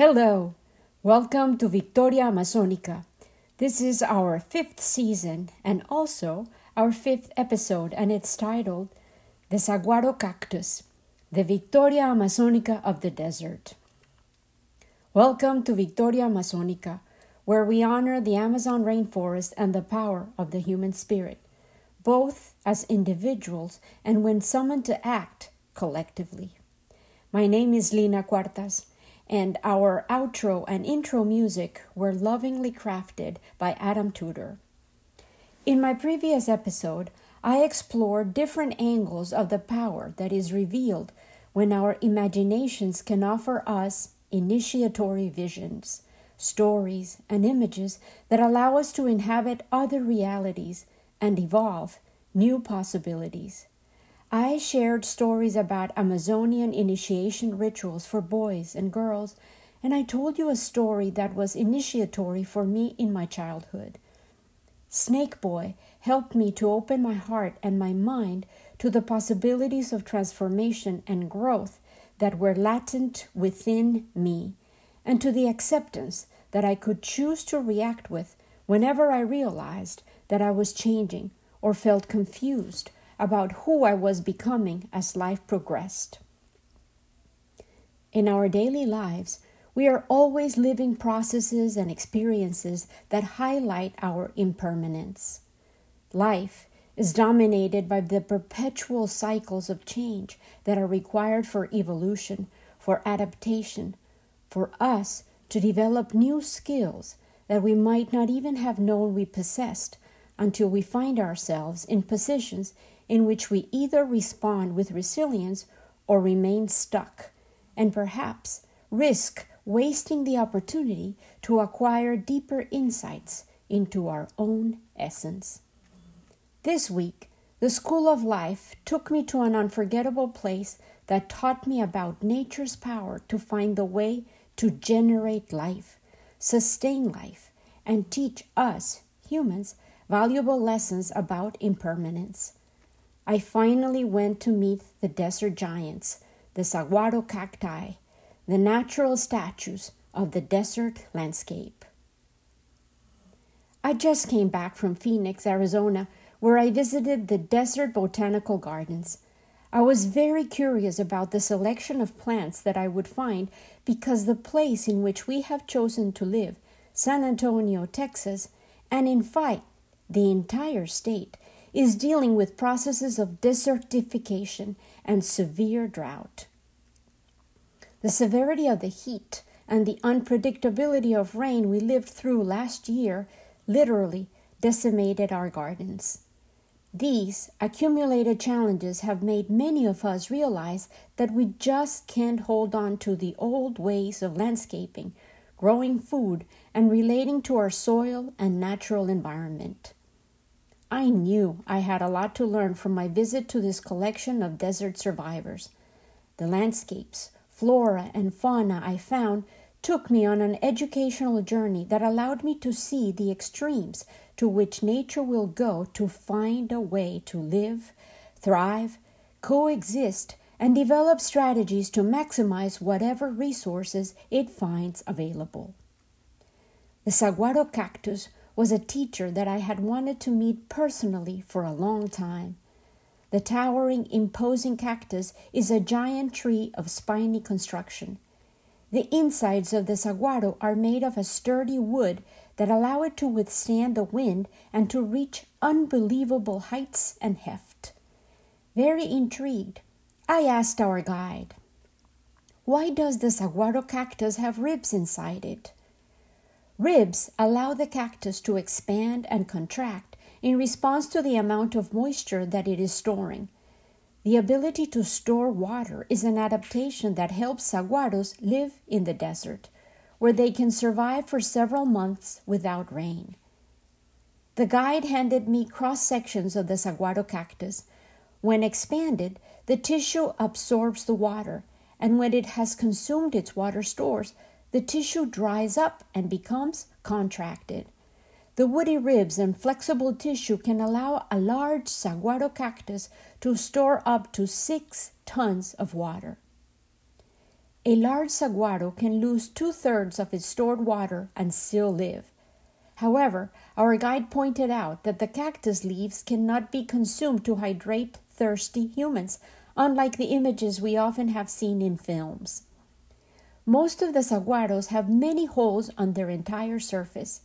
Hello, welcome to Victoria Amazonica. This is our fifth season and also our fifth episode, and it's titled The Saguaro Cactus, the Victoria Amazonica of the Desert. Welcome to Victoria Amazonica, where we honor the Amazon rainforest and the power of the human spirit, both as individuals and when summoned to act collectively. My name is Lina Cuartas and our outro and intro music were lovingly crafted by Adam Tudor. In my previous episode, I explored different angles of the power that is revealed when our imaginations can offer us initiatory visions, stories, and images that allow us to inhabit other realities and evolve new possibilities. I shared stories about Amazonian initiation rituals for boys and girls, and I told you a story that was initiatory for me in my childhood. Snake Boy helped me to open my heart and my mind to the possibilities of transformation and growth that were latent within me, and to the acceptance that I could choose to react with whenever I realized that I was changing or felt confused about who I was becoming as life progressed. In our daily lives, we are always living processes and experiences that highlight our impermanence. Life is dominated by the perpetual cycles of change that are required for evolution, for adaptation, for us to develop new skills that we might not even have known we possessed until we find ourselves in positions in which we either respond with resilience or remain stuck, and perhaps risk wasting the opportunity to acquire deeper insights into our own essence. This week, the School of Life took me to an unforgettable place that taught me about nature's power to find the way to generate life, sustain life, and teach us, humans, valuable lessons about impermanence. I finally went to meet the desert giants, the saguaro cacti, the natural statues of the desert landscape. I just came back from Phoenix, Arizona, where I visited the Desert Botanical Gardens. I was very curious about the selection of plants that I would find because the place in which we have chosen to live, San Antonio, Texas, and in fact, the entire state, is dealing with processes of desertification and severe drought. The severity of the heat and the unpredictability of rain we lived through last year literally decimated our gardens. These accumulated challenges have made many of us realize that we just can't hold on to the old ways of landscaping, growing food, and relating to our soil and natural environment. I knew I had a lot to learn from my visit to this collection of desert survivors. The landscapes, flora, and fauna I found took me on an educational journey that allowed me to see the extremes to which nature will go to find a way to live, thrive, coexist, and develop strategies to maximize whatever resources it finds available. The saguaro cactus was a teacher that I had wanted to meet personally for a long time. The towering, imposing cactus is a giant tree of spiny construction. The insides of the saguaro are made of a sturdy wood that allow it to withstand the wind and to reach unbelievable heights and heft. Very intrigued, I asked our guide, Why does the saguaro cactus have ribs inside it? Ribs allow the cactus to expand and contract in response to the amount of moisture that it is storing. The ability to store water is an adaptation that helps saguaros live in the desert, where they can survive for several months without rain. The guide handed me cross sections of the saguaro cactus. When expanded, the tissue absorbs the water, and when it has consumed its water stores, the tissue dries up and becomes contracted. The woody ribs and flexible tissue can allow a large saguaro cactus to store up to six tons of water. A large saguaro can lose two thirds of its stored water and still live. However, our guide pointed out that the cactus leaves cannot be consumed to hydrate thirsty humans, unlike the images we often have seen in films. Most of the saguaros have many holes on their entire surface.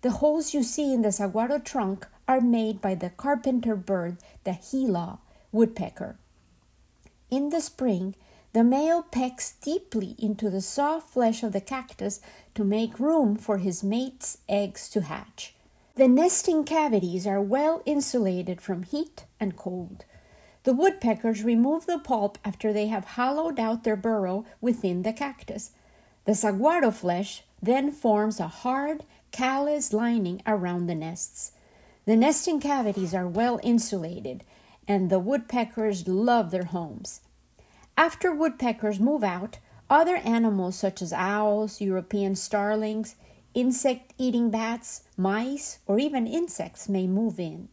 The holes you see in the saguaro trunk are made by the carpenter bird, the gila woodpecker. In the spring, the male pecks deeply into the soft flesh of the cactus to make room for his mate's eggs to hatch. The nesting cavities are well insulated from heat and cold. The woodpeckers remove the pulp after they have hollowed out their burrow within the cactus. The saguaro flesh then forms a hard, callous lining around the nests. The nesting cavities are well insulated, and the woodpeckers love their homes. After woodpeckers move out, other animals such as owls, European starlings, insect eating bats, mice, or even insects may move in.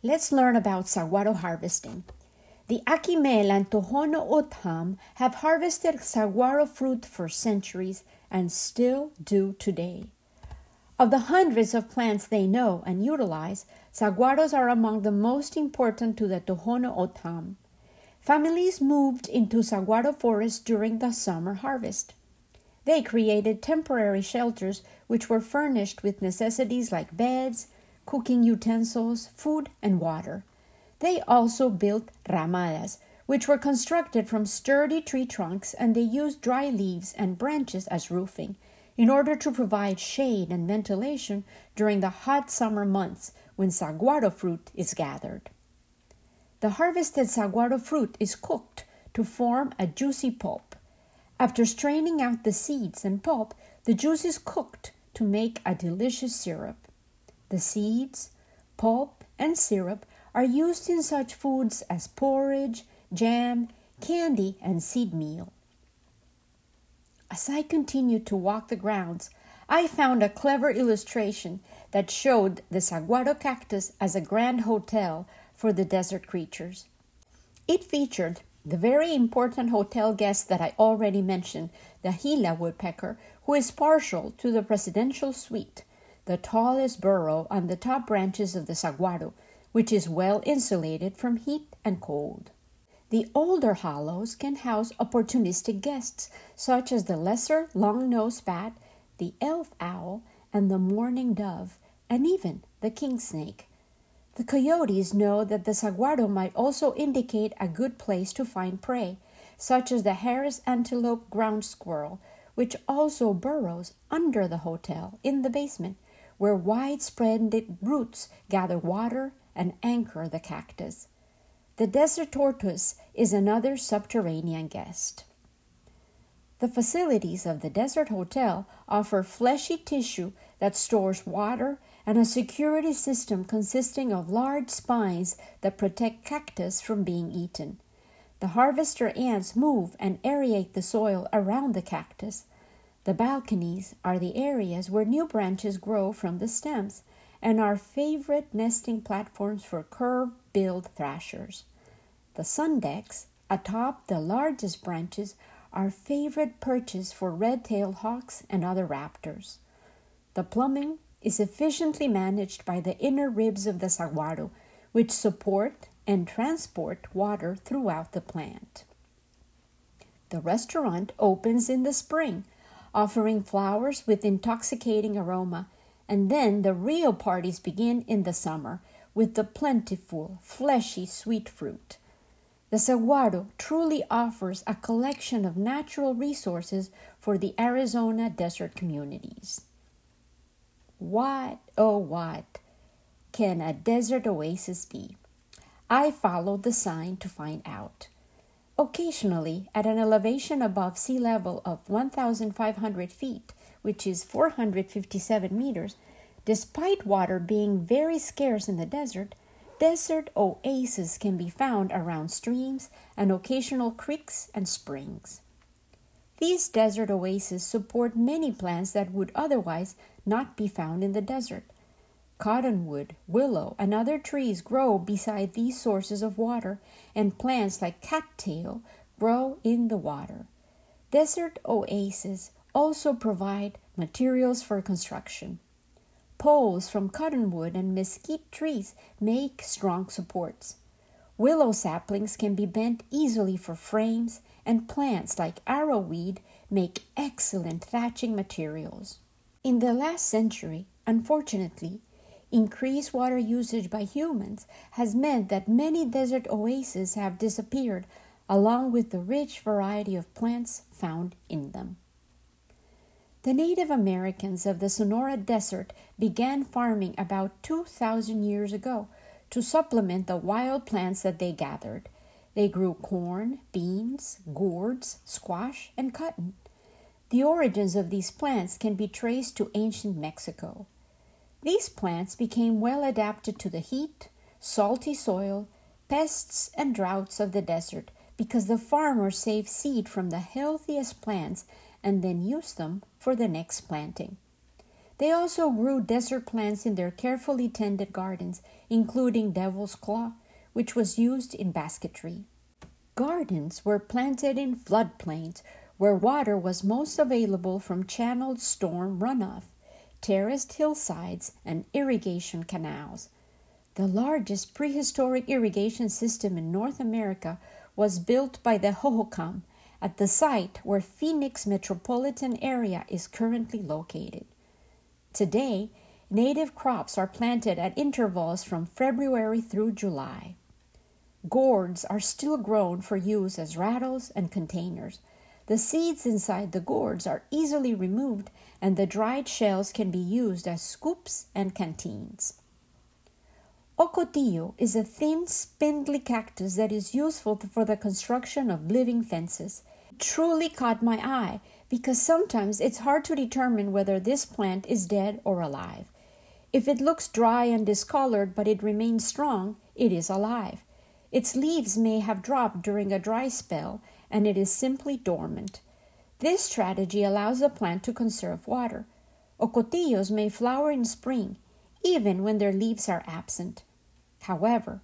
Let's learn about saguaro harvesting. The Akimel and Tohono O'odham have harvested saguaro fruit for centuries and still do today. Of the hundreds of plants they know and utilize, saguaros are among the most important to the Tohono O'odham. Families moved into saguaro forests during the summer harvest. They created temporary shelters which were furnished with necessities like beds, cooking utensils, food, and water. They also built ramadas, which were constructed from sturdy tree trunks, and they used dry leaves and branches as roofing in order to provide shade and ventilation during the hot summer months when saguaro fruit is gathered. The harvested saguaro fruit is cooked to form a juicy pulp. After straining out the seeds and pulp, the juice is cooked to make a delicious syrup. The seeds, pulp, and syrup are used in such foods as porridge, jam, candy, and seed meal. As I continued to walk the grounds, I found a clever illustration that showed the saguaro cactus as a grand hotel for the desert creatures. It featured the very important hotel guest that I already mentioned, the Gila woodpecker, who is partial to the presidential suite the tallest burrow on the top branches of the saguaro, which is well insulated from heat and cold. The older hollows can house opportunistic guests, such as the lesser long-nosed bat, the elf owl, and the mourning dove, and even the king snake. The coyotes know that the saguaro might also indicate a good place to find prey, such as the Harris antelope ground squirrel, which also burrows under the hotel in the basement where widespread roots gather water and anchor the cactus. The desert tortoise is another subterranean guest. The facilities of the Desert Hotel offer fleshy tissue that stores water and a security system consisting of large spines that protect cactus from being eaten. The harvester ants move and aerate the soil around the cactus, the balconies are the areas where new branches grow from the stems and are favorite nesting platforms for curved billed thrashers. The sun decks, atop the largest branches, are favorite perches for red tailed hawks and other raptors. The plumbing is efficiently managed by the inner ribs of the saguaro, which support and transport water throughout the plant. The restaurant opens in the spring offering flowers with intoxicating aroma, and then the real parties begin in the summer with the plentiful, fleshy sweet fruit. The saguaro truly offers a collection of natural resources for the Arizona desert communities. What, oh, what can a desert oasis be? I followed the sign to find out. Occasionally, at an elevation above sea level of 1,500 feet, which is 457 meters, despite water being very scarce in the desert, desert oases can be found around streams and occasional creeks and springs. These desert oases support many plants that would otherwise not be found in the desert. Cottonwood, willow, and other trees grow beside these sources of water, and plants like cattail grow in the water. Desert oases also provide materials for construction. Poles from cottonwood and mesquite trees make strong supports. Willow saplings can be bent easily for frames, and plants like arrowweed make excellent thatching materials. In the last century, unfortunately, increased water usage by humans has meant that many desert oases have disappeared, along with the rich variety of plants found in them. The Native Americans of the Sonora Desert began farming about 2,000 years ago to supplement the wild plants that they gathered. They grew corn, beans, gourds, squash, and cotton. The origins of these plants can be traced to ancient Mexico. These plants became well adapted to the heat, salty soil, pests, and droughts of the desert because the farmer saved seed from the healthiest plants and then used them for the next planting. They also grew desert plants in their carefully tended gardens, including devil's claw, which was used in basketry. Gardens were planted in floodplains where water was most available from channeled storm runoff, terraced hillsides, and irrigation canals. The largest prehistoric irrigation system in North America was built by the Hohokam at the site where Phoenix metropolitan area is currently located. Today, native crops are planted at intervals from February through July. Gourds are still grown for use as rattles and containers. The seeds inside the gourds are easily removed, and the dried shells can be used as scoops and canteens. Ocotillo is a thin, spindly cactus that is useful for the construction of living fences. It truly caught my eye because sometimes it's hard to determine whether this plant is dead or alive. If it looks dry and discolored but it remains strong, it is alive. Its leaves may have dropped during a dry spell, and it is simply dormant. This strategy allows the plant to conserve water. Ocotillos may flower in spring, even when their leaves are absent. However,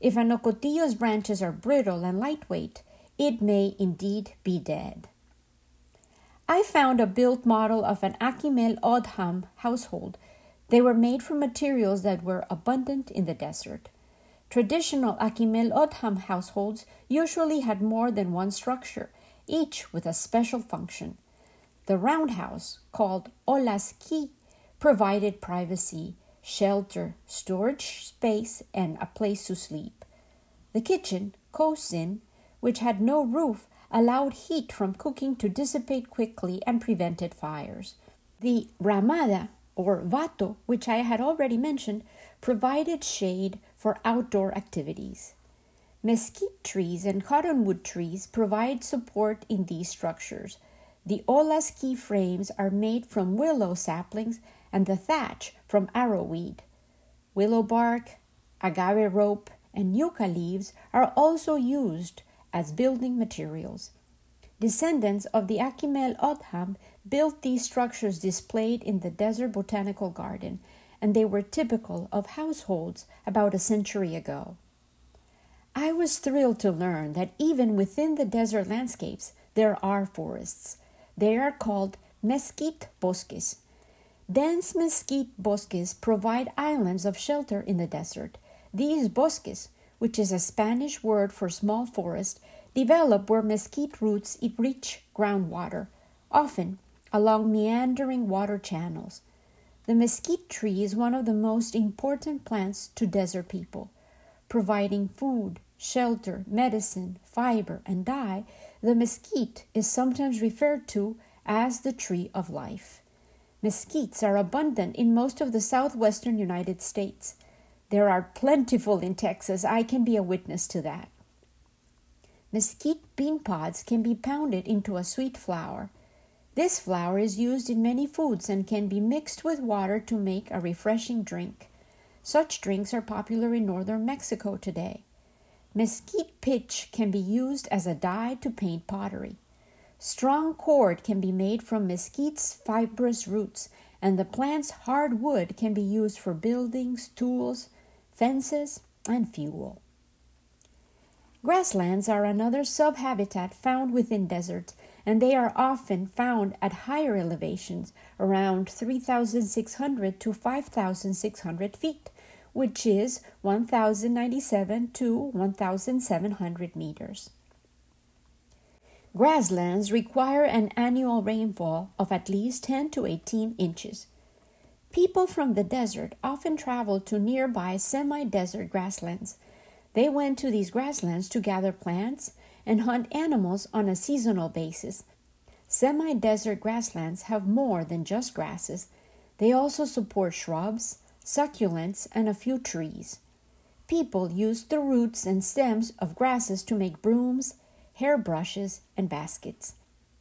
if an ocotillo's branches are brittle and lightweight, it may indeed be dead. I found a built model of an Akimel O'odham household. They were made from materials that were abundant in the desert. Traditional Akimel O'odham households usually had more than one structure, each with a special function. The roundhouse, called Olaski, provided privacy, shelter, storage space, and a place to sleep. The kitchen, Kosin, which had no roof, allowed heat from cooking to dissipate quickly and prevented fires. The ramada, or vato, which I had already mentioned, provided shade for outdoor activities. Mesquite trees and cottonwood trees provide support in these structures. The olaski frames are made from willow saplings and the thatch from arrowweed. Willow bark, agave rope, and yucca leaves are also used as building materials. Descendants of the Akimel O'odham built these structures displayed in the Desert Botanical Garden and they were typical of households about a century ago. I was thrilled to learn that even within the desert landscapes, there are forests. They are called mesquite bosques. Dense mesquite bosques provide islands of shelter in the desert. These bosques, which is a Spanish word for small forest, develop where mesquite roots reach groundwater, often along meandering water channels. The mesquite tree is one of the most important plants to desert people. Providing food, shelter, medicine, fiber, and dye, the mesquite is sometimes referred to as the tree of life. Mesquites are abundant in most of the southwestern United States. There are plentiful in Texas. I can be a witness to that. Mesquite bean pods can be pounded into a sweet flour. This flour is used in many foods and can be mixed with water to make a refreshing drink. Such drinks are popular in northern Mexico today. Mesquite pitch can be used as a dye to paint pottery. Strong cord can be made from mesquite's fibrous roots, and the plant's hard wood can be used for buildings, tools, fences, and fuel. Grasslands are another subhabitat found within deserts, and they are often found at higher elevations, around 3,600 to 5,600 feet, which is 1,097 to 1,700 meters. Grasslands require an annual rainfall of at least 10 to 18 inches. People from the desert often travel to nearby semi desert grasslands. They went to these grasslands to gather plants and hunt animals on a seasonal basis. Semi desert grasslands have more than just grasses, they also support shrubs, succulents, and a few trees. People use the roots and stems of grasses to make brooms, hairbrushes, and baskets.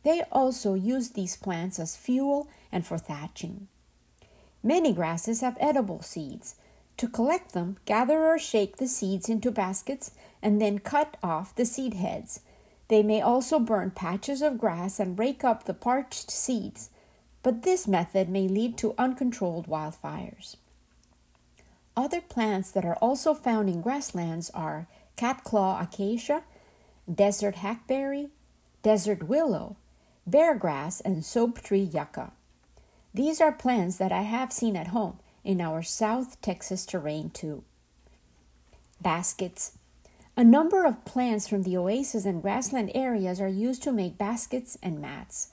They also use these plants as fuel and for thatching. Many grasses have edible seeds. To collect them, gather or shake the seeds into baskets and then cut off the seed heads. They may also burn patches of grass and rake up the parched seeds, but this method may lead to uncontrolled wildfires. Other plants that are also found in grasslands are catclaw acacia desert hackberry, desert willow, bear grass, and soap tree yucca. These are plants that I have seen at home in our South Texas terrain too. Baskets. A number of plants from the oasis and grassland areas are used to make baskets and mats.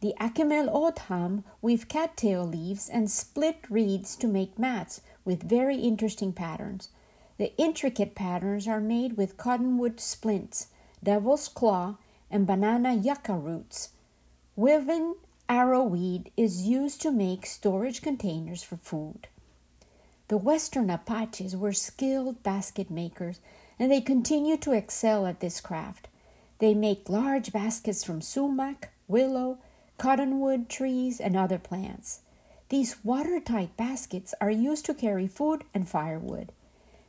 The Akimel O'odham weave cattail leaves and split reeds to make mats with very interesting patterns. The intricate patterns are made with cottonwood splints, devil's claw, and banana yucca roots. Woven arrowweed is used to make storage containers for food. The Western Apaches were skilled basket makers, and they continue to excel at this craft. They make large baskets from sumac, willow, cottonwood trees, and other plants. These watertight baskets are used to carry food and firewood.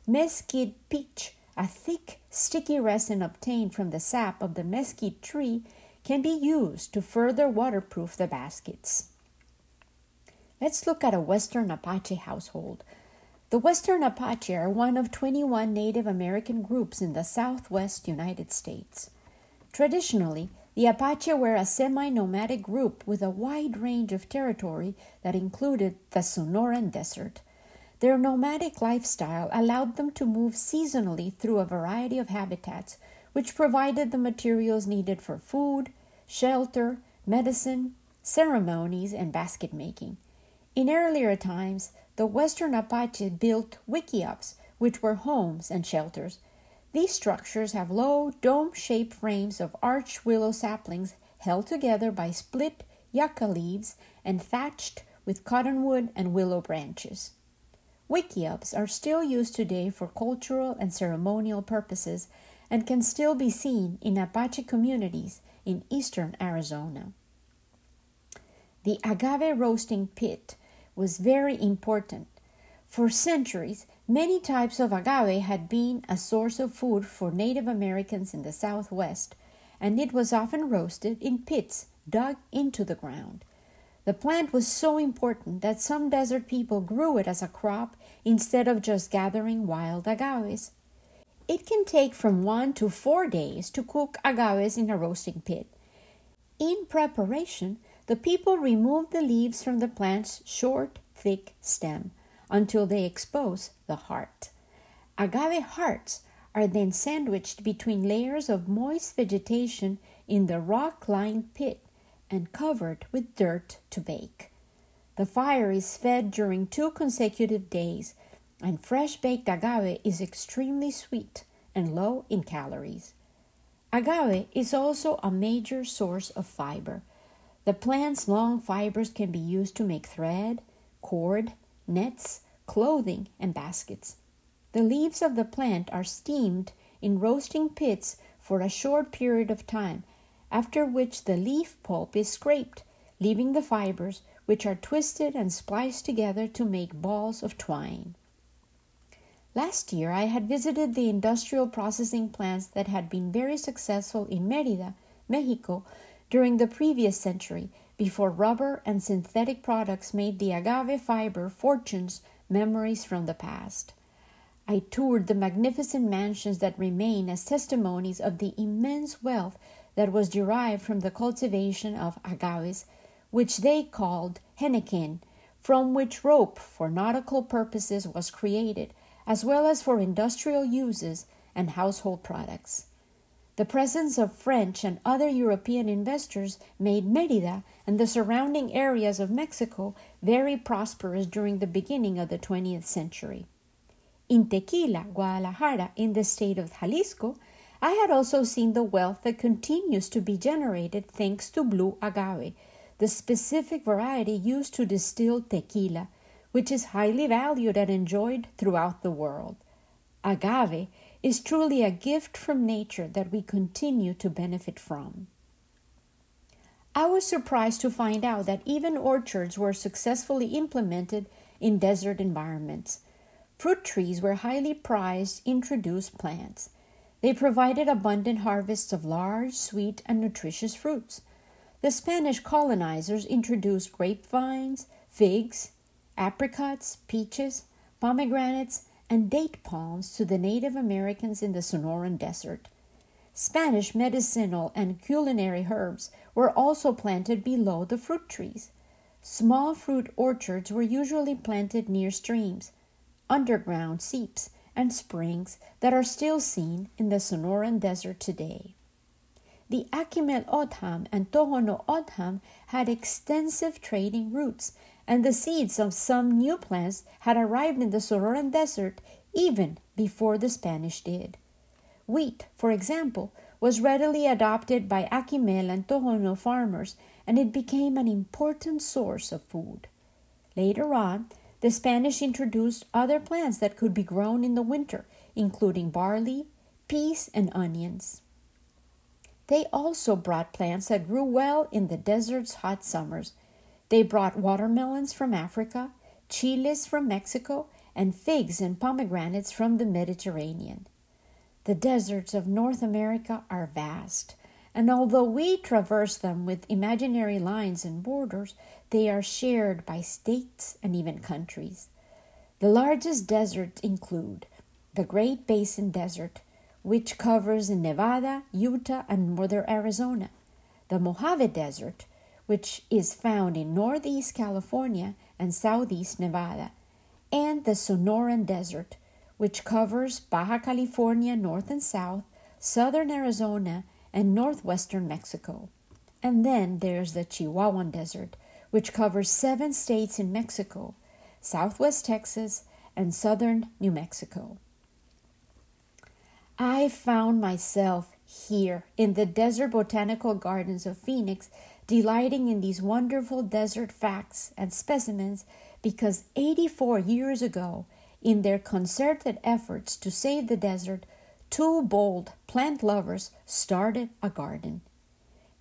Mesquite pitch a thick, sticky resin obtained from the sap of the mesquite tree can be used to further waterproof the baskets. Let's look at a Western Apache household. The Western Apache are one of 21 Native American groups in the southwest United States. Traditionally, the Apache were a semi nomadic group with a wide range of territory that included the Sonoran Desert. Their nomadic lifestyle allowed them to move seasonally through a variety of habitats, which provided the materials needed for food, shelter, medicine, ceremonies, and basket making. In earlier times, the Western Apache built wickiups, which were homes and shelters. These structures have low, dome shaped frames of arch willow saplings held together by split yucca leaves and thatched with cottonwood and willow branches. Wickiups are still used today for cultural and ceremonial purposes and can still be seen in Apache communities in eastern Arizona. The agave roasting pit was very important. For centuries, many types of agave had been a source of food for Native Americans in the Southwest, and it was often roasted in pits dug into the ground. The plant was so important that some desert people grew it as a crop instead of just gathering wild agaves. It can take from one to four days to cook agaves in a roasting pit. In preparation, the people remove the leaves from the plant's short, thick stem until they expose the heart. Agave hearts are then sandwiched between layers of moist vegetation in the rock lined pit and covered with dirt to bake. The fire is fed during two consecutive days, and fresh baked agave is extremely sweet and low in calories. Agave is also a major source of fiber. The plant's long fibers can be used to make thread, cord, nets, clothing, and baskets. The leaves of the plant are steamed in roasting pits for a short period of time after which the leaf pulp is scraped, leaving the fibers, which are twisted and spliced together to make balls of twine. Last year, I had visited the industrial processing plants that had been very successful in Merida, Mexico, during the previous century, before rubber and synthetic products made the agave fiber fortunes memories from the past. I toured the magnificent mansions that remain as testimonies of the immense wealth that was derived from the cultivation of agaves, which they called henequen, from which rope for nautical purposes was created, as well as for industrial uses and household products. The presence of French and other European investors made Merida and the surrounding areas of Mexico very prosperous during the beginning of the 20th century. In Tequila, Guadalajara, in the state of Jalisco, I had also seen the wealth that continues to be generated thanks to blue agave, the specific variety used to distill tequila, which is highly valued and enjoyed throughout the world. Agave is truly a gift from nature that we continue to benefit from. I was surprised to find out that even orchards were successfully implemented in desert environments. Fruit trees were highly prized introduced plants. They provided abundant harvests of large, sweet, and nutritious fruits. The Spanish colonizers introduced grapevines, figs, apricots, peaches, pomegranates, and date palms to the Native Americans in the Sonoran Desert. Spanish medicinal and culinary herbs were also planted below the fruit trees. Small fruit orchards were usually planted near streams, underground seeps, and springs that are still seen in the Sonoran Desert today. The Akimel O'odham and Tohono O'odham had extensive trading routes and the seeds of some new plants had arrived in the Sonoran Desert even before the Spanish did. Wheat, for example, was readily adopted by Akimel and Tohono farmers, and it became an important source of food. Later on, the Spanish introduced other plants that could be grown in the winter, including barley, peas, and onions. They also brought plants that grew well in the desert's hot summers, they brought watermelons from Africa, chiles from Mexico, and figs and pomegranates from the Mediterranean. The deserts of North America are vast, and although we traverse them with imaginary lines and borders, they are shared by states and even countries. The largest deserts include the Great Basin Desert, which covers Nevada, Utah, and northern Arizona, the Mojave Desert, which is found in northeast California and southeast Nevada, and the Sonoran Desert, which covers Baja California north and south, southern Arizona, and northwestern Mexico. And then there's the Chihuahuan Desert, which covers seven states in Mexico, southwest Texas, and southern New Mexico. I found myself here in the Desert Botanical Gardens of Phoenix delighting in these wonderful desert facts and specimens because 84 years ago, in their concerted efforts to save the desert, two bold plant lovers started a garden.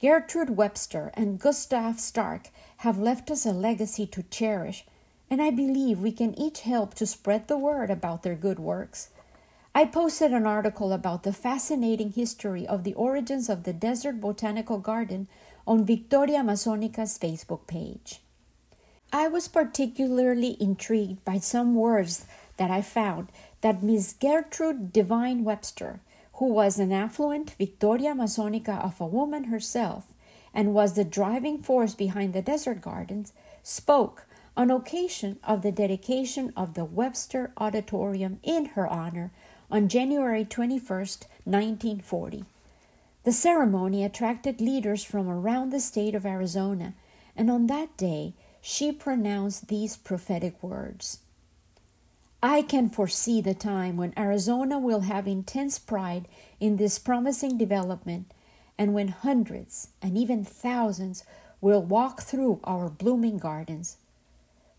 Gertrude Webster and Gustaf Starck have left us a legacy to cherish, and I believe we can each help to spread the word about their good works. I posted an article about the fascinating history of the origins of the Desert Botanical Garden on Victoria Amazonica's Facebook page. I was particularly intrigued by some words that I found that Miss Gertrude Divine Webster, who was an affluent Victoria Amazonica of a woman herself and was the driving force behind the desert gardens, spoke on occasion of the dedication of the Webster Auditorium in her honor on January 21, 1940. The ceremony attracted leaders from around the state of Arizona, and on that day she pronounced these prophetic words I can foresee the time when Arizona will have intense pride in this promising development, and when hundreds and even thousands will walk through our blooming gardens.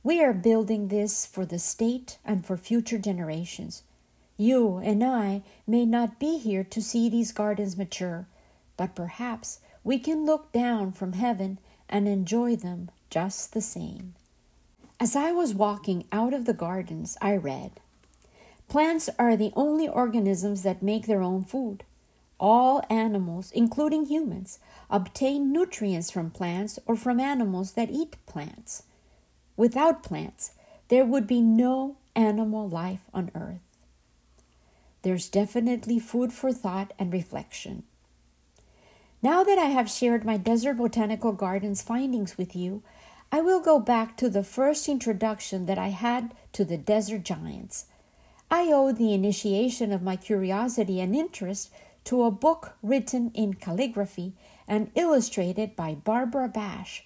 We are building this for the state and for future generations. You and I may not be here to see these gardens mature but perhaps we can look down from heaven and enjoy them just the same. As I was walking out of the gardens, I read Plants are the only organisms that make their own food. All animals, including humans, obtain nutrients from plants or from animals that eat plants. Without plants, there would be no animal life on earth. there's definitely food for thought and reflection. Now that I have shared my Desert Botanical Gardens findings with you, I will go back to the first introduction that I had to the desert giants. I owe the initiation of my curiosity and interest to a book written in calligraphy and illustrated by Barbara Bash,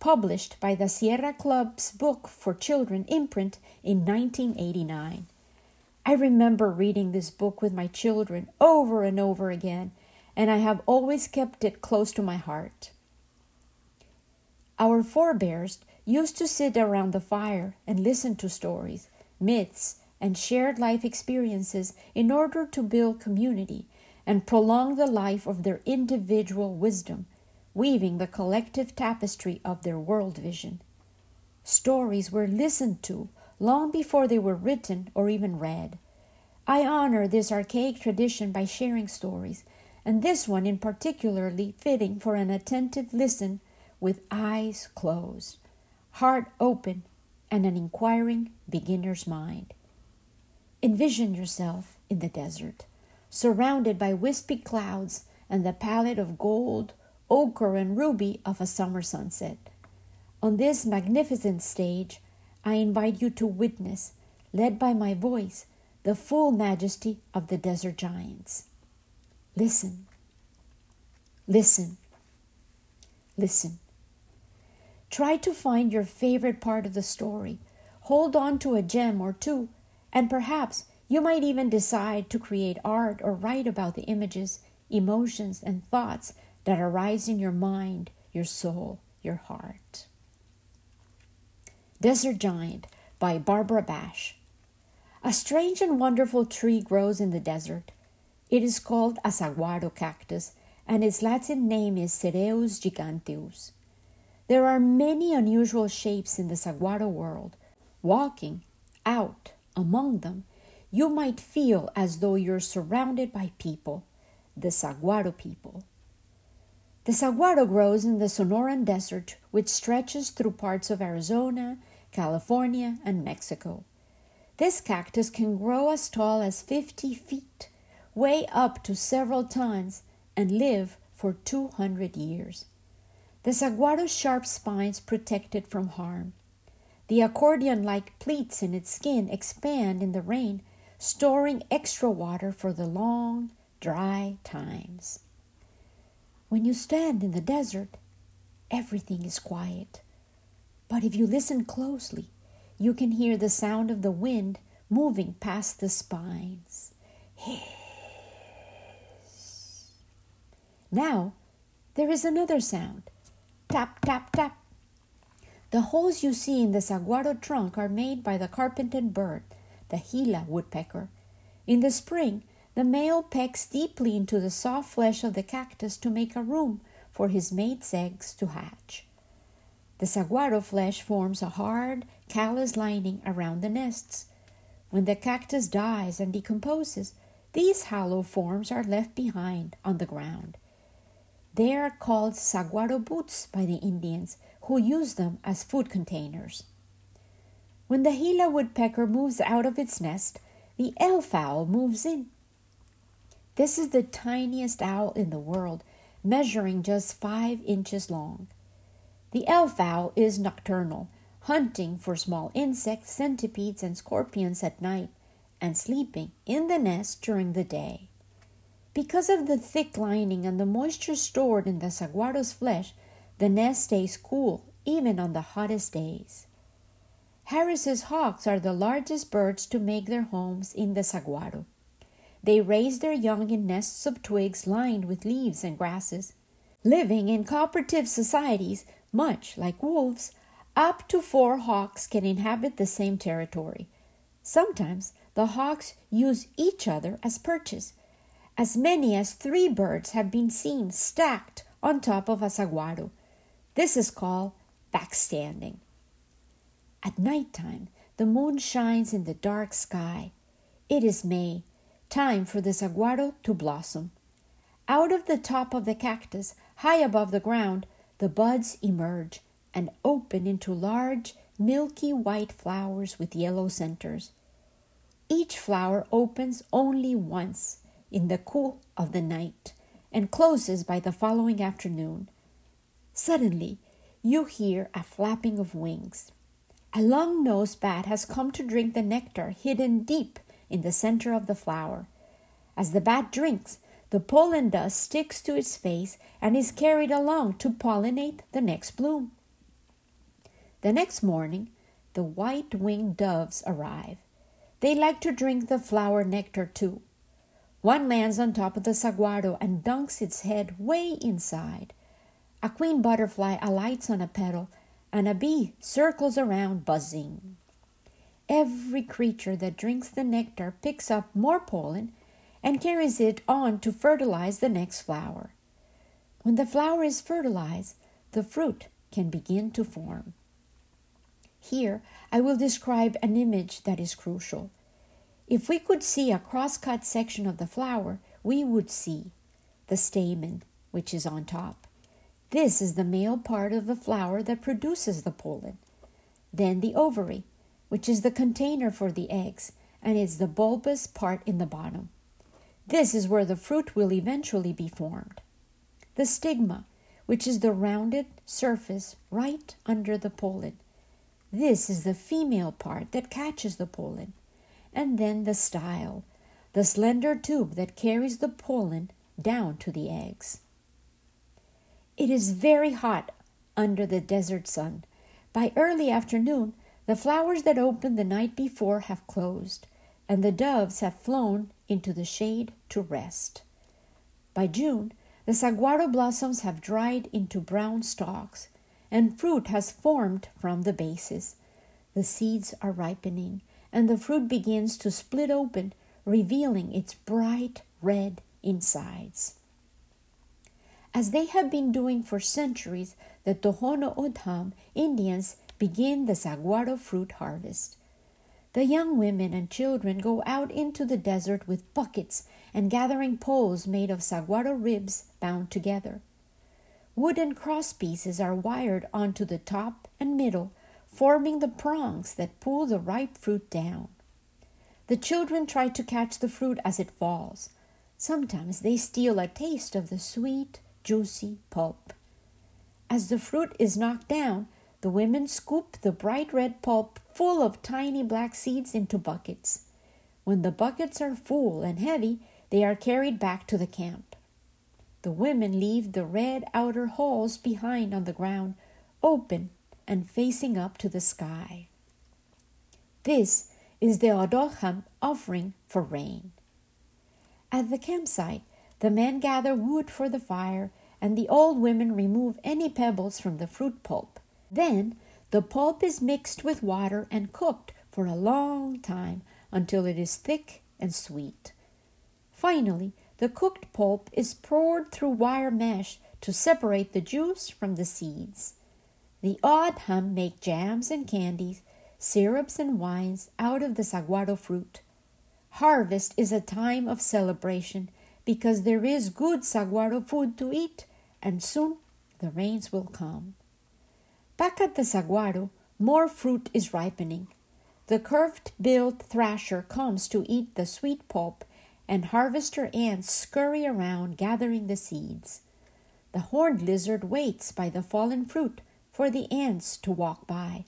published by the Sierra Club's Book for Children imprint in 1989. I remember reading this book with my children over and over again, and I have always kept it close to my heart. Our forebears used to sit around the fire and listen to stories, myths, and shared life experiences in order to build community and prolong the life of their individual wisdom, weaving the collective tapestry of their world vision. Stories were listened to long before they were written or even read. I honor this archaic tradition by sharing stories, and this one in particularly fitting for an attentive listen with eyes closed, heart open, and an inquiring beginner's mind. Envision yourself in the desert, surrounded by wispy clouds and the palette of gold, ochre, and ruby of a summer sunset. On this magnificent stage, I invite you to witness, led by my voice, the full majesty of the desert giants. Listen, listen, listen. Try to find your favorite part of the story. Hold on to a gem or two and perhaps you might even decide to create art or write about the images, emotions, and thoughts that arise in your mind, your soul, your heart. Desert Giant by Barbara Bash. A strange and wonderful tree grows in the desert. It is called a saguaro cactus, and its Latin name is Cereus giganteus. There are many unusual shapes in the saguaro world. Walking out among them, you might feel as though you're surrounded by people, the saguaro people. The saguaro grows in the Sonoran Desert, which stretches through parts of Arizona, California, and Mexico. This cactus can grow as tall as 50 feet, weigh up to several tons, and live for 200 years. The saguaro's sharp spines protect it from harm. The accordion like pleats in its skin expand in the rain, storing extra water for the long, dry times. When you stand in the desert, everything is quiet. But if you listen closely, you can hear the sound of the wind moving past the spines. Now, there is another sound tap, tap, tap. The holes you see in the saguaro trunk are made by the carpented bird, the Gila woodpecker. In the spring, the male pecks deeply into the soft flesh of the cactus to make a room for his mate's eggs to hatch. The saguaro flesh forms a hard, callous lining around the nests. When the cactus dies and decomposes, these hollow forms are left behind on the ground. They are called saguaro boots by the Indians who use them as food containers. When the Gila woodpecker moves out of its nest, the elf owl moves in. This is the tiniest owl in the world, measuring just five inches long. The elf owl is nocturnal, hunting for small insects, centipedes, and scorpions at night, and sleeping in the nest during the day. Because of the thick lining and the moisture stored in the saguaro's flesh, the nest stays cool even on the hottest days. Harris's hawks are the largest birds to make their homes in the saguaro. They raise their young in nests of twigs lined with leaves and grasses. Living in cooperative societies, much like wolves, up to four hawks can inhabit the same territory. Sometimes the hawks use each other as perches. As many as three birds have been seen stacked on top of a saguaro. This is called backstanding. At night time, the moon shines in the dark sky. It is May, time for the saguaro to blossom. Out of the top of the cactus, high above the ground, the buds emerge and open into large, milky white flowers with yellow centers. Each flower opens only once in the cool of the night and closes by the following afternoon. Suddenly, you hear a flapping of wings. A long nosed bat has come to drink the nectar hidden deep in the center of the flower. As the bat drinks, the pollen dust sticks to its face and is carried along to pollinate the next bloom. The next morning, the white winged doves arrive. They like to drink the flower nectar too. One lands on top of the saguaro and dunks its head way inside. A queen butterfly alights on a petal, and a bee circles around buzzing. Every creature that drinks the nectar picks up more pollen and carries it on to fertilize the next flower. When the flower is fertilized, the fruit can begin to form. Here, I will describe an image that is crucial. If we could see a cross cut section of the flower, we would see the stamen, which is on top. This is the male part of the flower that produces the pollen. Then the ovary, which is the container for the eggs, and is the bulbous part in the bottom. This is where the fruit will eventually be formed. The stigma, which is the rounded surface right under the pollen. This is the female part that catches the pollen. And then the style, the slender tube that carries the pollen down to the eggs. It is very hot under the desert sun. By early afternoon, the flowers that opened the night before have closed, and the doves have flown into the shade to rest. By June, the saguaro blossoms have dried into brown stalks, and fruit has formed from the bases. The seeds are ripening, and the fruit begins to split open, revealing its bright red insides. As they have been doing for centuries, the Tohono O'odham Indians begin the saguaro fruit harvest. The young women and children go out into the desert with buckets and gathering poles made of saguaro ribs bound together. Wooden cross pieces are wired onto the top and middle, forming the prongs that pull the ripe fruit down. The children try to catch the fruit as it falls. Sometimes they steal a taste of the sweet, juicy pulp. As the fruit is knocked down, the women scoop the bright red pulp full of tiny black seeds into buckets. When the buckets are full and heavy, they are carried back to the camp. The women leave the red outer hulls behind on the ground, open and facing up to the sky. This is the O'odham offering for rain. At the campsite, the men gather wood for the fire, and the old women remove any pebbles from the fruit pulp. Then the pulp is mixed with water and cooked for a long time until it is thick and sweet. Finally, the cooked pulp is poured through wire mesh to separate the juice from the seeds. The O'odham make jams and candies, syrups and wines out of the saguaro fruit. Harvest is a time of celebration because there is good saguaro food to eat, and soon the rains will come. Back at the saguaro, more fruit is ripening. The curved billed thrasher comes to eat the sweet pulp, and harvester ants scurry around gathering the seeds. The horned lizard waits by the fallen fruit for the ants to walk by.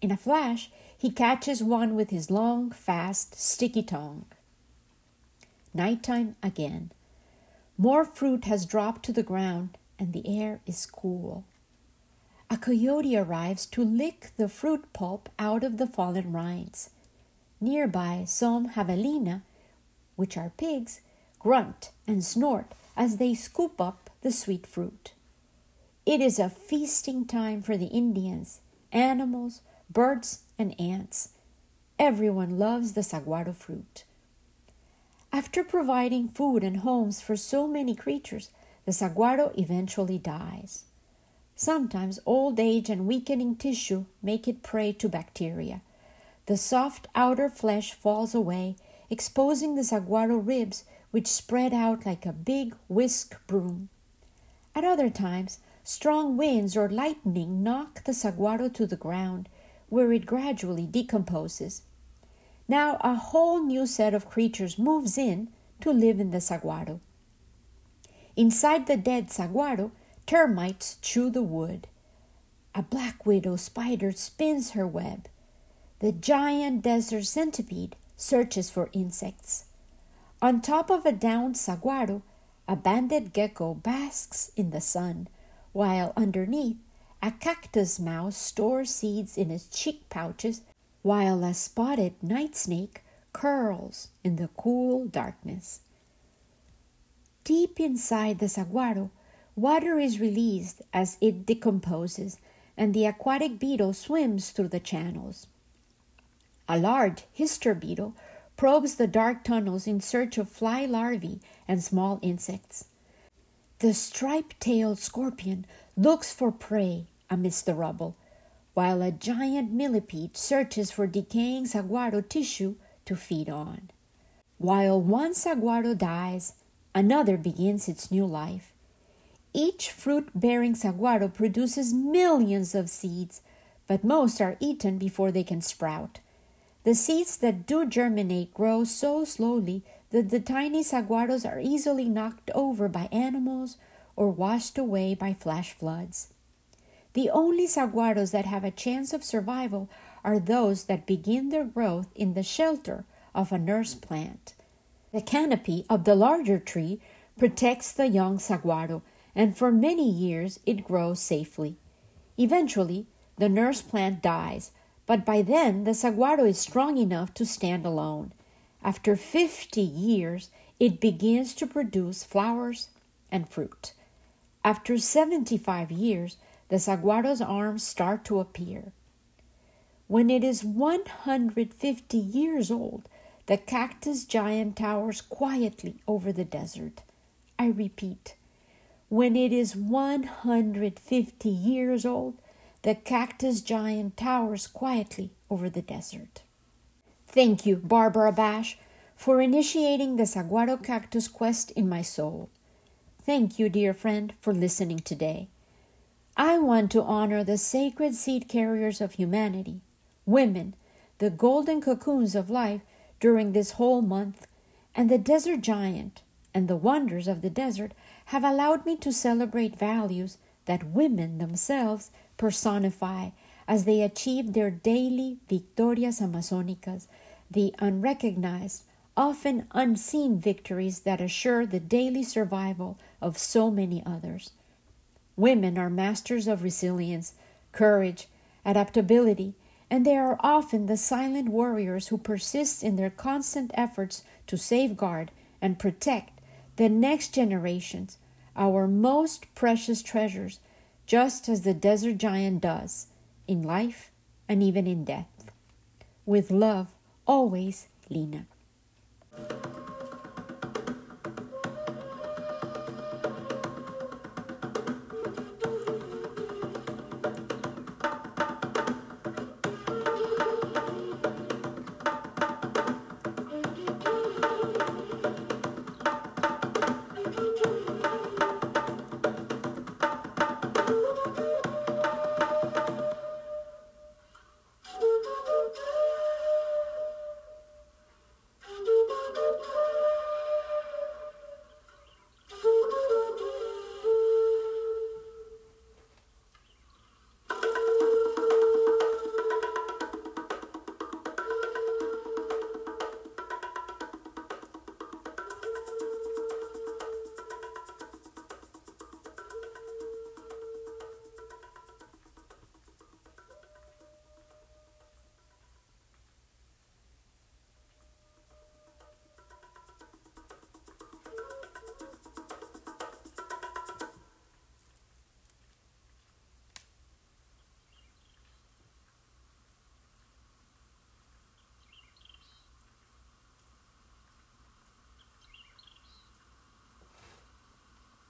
In a flash, he catches one with his long, fast, sticky tongue. Nighttime again. More fruit has dropped to the ground, and the air is cool a coyote arrives to lick the fruit pulp out of the fallen rinds. Nearby, some javelina, which are pigs, grunt and snort as they scoop up the sweet fruit. It is a feasting time for the Indians, animals, birds, and ants. Everyone loves the saguaro fruit. After providing food and homes for so many creatures, the saguaro eventually dies. Sometimes old age and weakening tissue make it prey to bacteria. The soft outer flesh falls away, exposing the saguaro ribs, which spread out like a big whisk broom. At other times, strong winds or lightning knock the saguaro to the ground, where it gradually decomposes. Now a whole new set of creatures moves in to live in the saguaro. Inside the dead saguaro, termites chew the wood. A black widow spider spins her web. The giant desert centipede searches for insects. On top of a downed saguaro, a banded gecko basks in the sun, while underneath, a cactus mouse stores seeds in its cheek pouches, while a spotted night snake curls in the cool darkness. Deep inside the saguaro, water is released as it decomposes, and the aquatic beetle swims through the channels. A large hister beetle probes the dark tunnels in search of fly larvae and small insects. The striped tailed scorpion looks for prey amidst the rubble, while a giant millipede searches for decaying saguaro tissue to feed on. While one saguaro dies, another begins its new life. Each fruit bearing saguaro produces millions of seeds, but most are eaten before they can sprout. The seeds that do germinate grow so slowly that the tiny saguaros are easily knocked over by animals or washed away by flash floods. The only saguaros that have a chance of survival are those that begin their growth in the shelter of a nurse plant. The canopy of the larger tree protects the young saguaro, and for many years it grows safely. Eventually, the nurse plant dies, but by then the saguaro is strong enough to stand alone. After 50 years, it begins to produce flowers and fruit. After 75 years, the saguaro's arms start to appear. When it is 150 years old, the cactus giant towers quietly over the desert. I repeat, when it is 150 years old, the cactus giant towers quietly over the desert. Thank you, Barbara Bash, for initiating the saguaro cactus quest in my soul. Thank you, dear friend, for listening today. I want to honor the sacred seed carriers of humanity, women, the golden cocoons of life during this whole month, and the desert giant and the wonders of the desert have allowed me to celebrate values that women themselves personify as they achieve their daily victorias amazonicas, the unrecognized, often unseen victories that assure the daily survival of so many others. Women are masters of resilience, courage, adaptability, and they are often the silent warriors who persist in their constant efforts to safeguard and protect the next generations, our most precious treasures just as the desert giant does in life and even in death. With love, Always Lena.